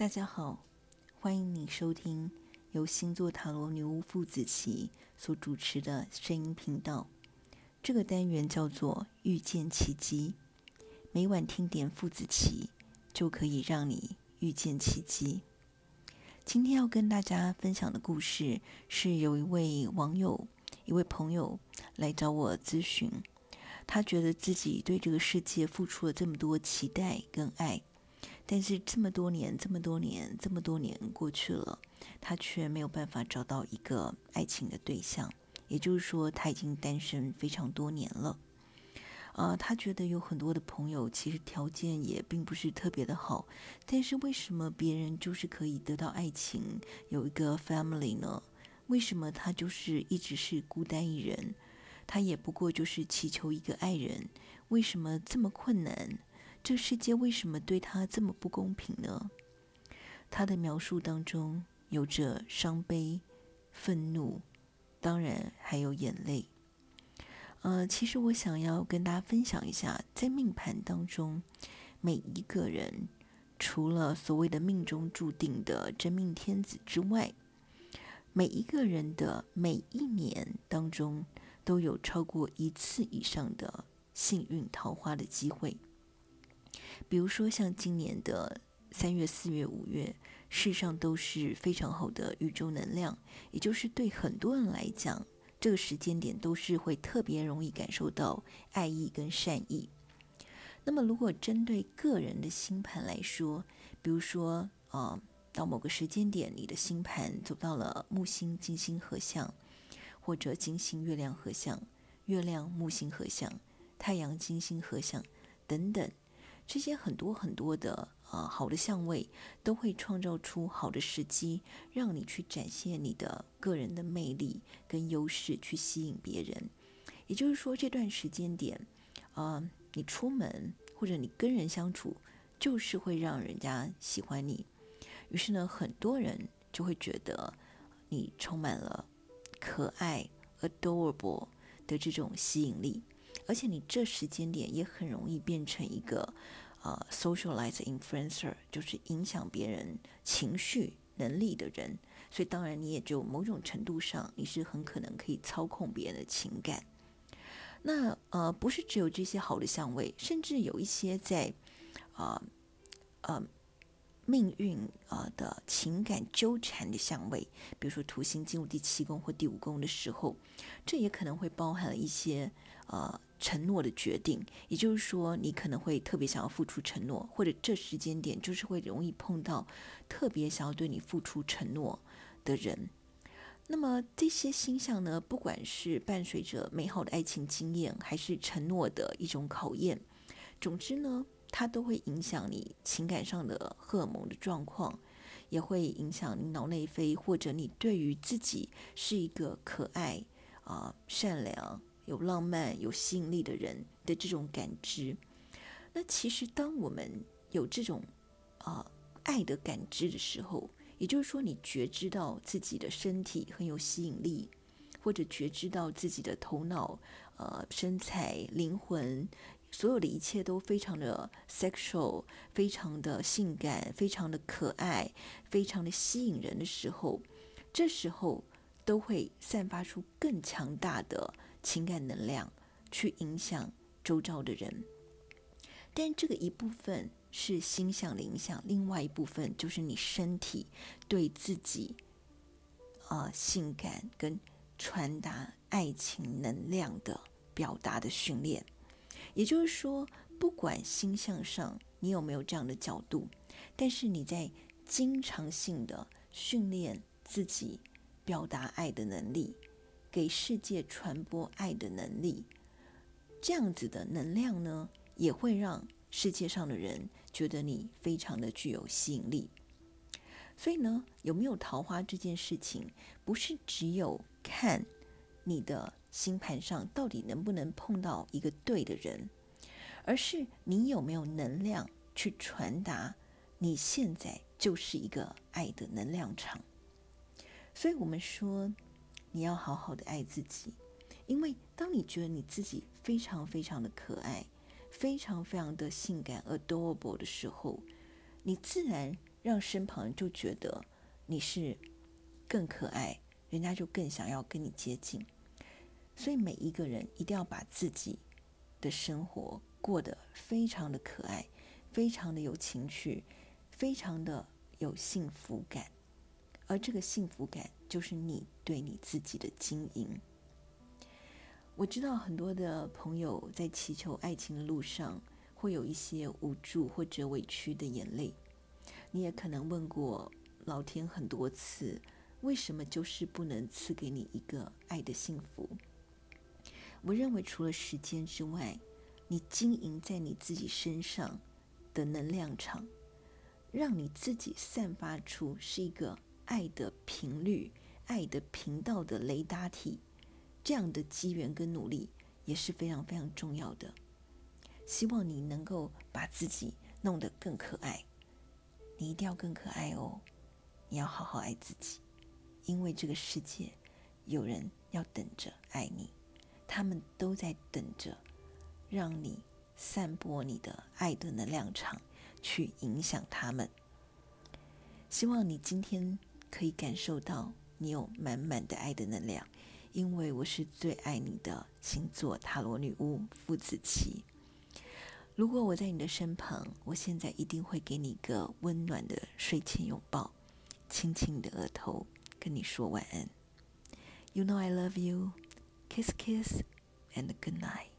大家好，欢迎你收听由星座塔罗女巫傅子琪所主持的声音频道。这个单元叫做“遇见奇迹”，每晚听点傅子琪，就可以让你遇见奇迹。今天要跟大家分享的故事是有一位网友、一位朋友来找我咨询，他觉得自己对这个世界付出了这么多期待跟爱。但是这么多年，这么多年，这么多年过去了，他却没有办法找到一个爱情的对象。也就是说，他已经单身非常多年了。呃，他觉得有很多的朋友其实条件也并不是特别的好，但是为什么别人就是可以得到爱情，有一个 family 呢？为什么他就是一直是孤单一人？他也不过就是祈求一个爱人，为什么这么困难？这世界为什么对他这么不公平呢？他的描述当中有着伤悲、愤怒，当然还有眼泪。呃，其实我想要跟大家分享一下，在命盘当中，每一个人除了所谓的命中注定的真命天子之外，每一个人的每一年当中都有超过一次以上的幸运桃花的机会。比如说，像今年的三月、四月、五月，事实上都是非常好的宇宙能量，也就是对很多人来讲，这个时间点都是会特别容易感受到爱意跟善意。那么，如果针对个人的星盘来说，比如说，啊，到某个时间点，你的星盘走到了木星、金星合相，或者金星、月亮合相、月亮、木星合相、太阳、金星合相等等。这些很多很多的啊好的相位，都会创造出好的时机，让你去展现你的个人的魅力跟优势，去吸引别人。也就是说，这段时间点，啊，你出门或者你跟人相处，就是会让人家喜欢你。于是呢，很多人就会觉得你充满了可爱、adorable 的这种吸引力。而且你这时间点也很容易变成一个，呃，socialize influencer，就是影响别人情绪能力的人。所以当然你也就某种程度上，你是很可能可以操控别人的情感。那呃，不是只有这些好的相位，甚至有一些在，啊呃，呃，命运啊、的情感纠缠的相位，比如说土星进入第七宫或第五宫的时候，这也可能会包含了一些呃。承诺的决定，也就是说，你可能会特别想要付出承诺，或者这时间点就是会容易碰到特别想要对你付出承诺的人。那么这些星象呢，不管是伴随着美好的爱情经验，还是承诺的一种考验，总之呢，它都会影响你情感上的荷尔蒙的状况，也会影响你脑内啡，或者你对于自己是一个可爱啊、善良。有浪漫、有吸引力的人的这种感知，那其实当我们有这种啊、爱的感知的时候，也就是说，你觉知到自己的身体很有吸引力，或者觉知到自己的头脑、呃身材、灵魂，所有的一切都非常的 sexual，非常的性感，非常的可爱，非常的吸引人的时候，这时候都会散发出更强大的。情感能量去影响周遭的人，但这个一部分是星象的影响，另外一部分就是你身体对自己啊、呃、性感跟传达爱情能量的表达的训练。也就是说，不管星象上你有没有这样的角度，但是你在经常性的训练自己表达爱的能力。给世界传播爱的能力，这样子的能量呢，也会让世界上的人觉得你非常的具有吸引力。所以呢，有没有桃花这件事情，不是只有看你的星盘上到底能不能碰到一个对的人，而是你有没有能量去传达你现在就是一个爱的能量场。所以我们说。你要好好的爱自己，因为当你觉得你自己非常非常的可爱，非常非常的性感 adorable 的时候，你自然让身旁人就觉得你是更可爱，人家就更想要跟你接近。所以每一个人一定要把自己的生活过得非常的可爱，非常的有情趣，非常的有幸福感。而这个幸福感就是你对你自己的经营。我知道很多的朋友在祈求爱情的路上，会有一些无助或者委屈的眼泪。你也可能问过老天很多次，为什么就是不能赐给你一个爱的幸福？我认为除了时间之外，你经营在你自己身上的能量场，让你自己散发出是一个爱的频率、爱的频道的雷达体，这样的机缘跟努力也是非常非常重要的。希望你能够把自己弄得更可爱。你一定要更可爱哦！你要好好爱自己，因为这个世界有人要等着爱你，他们都在等着让你散播你的爱的能量场，去影响他们。希望你今天可以感受到你有满满的爱的能量，因为我是最爱你的星座塔罗女巫傅子綺。如果我在你的身旁，我现在一定会给你一个温暖的睡前拥抱，亲亲你的额头，跟你说晚安。You know I love you. Kiss, kiss, and good night.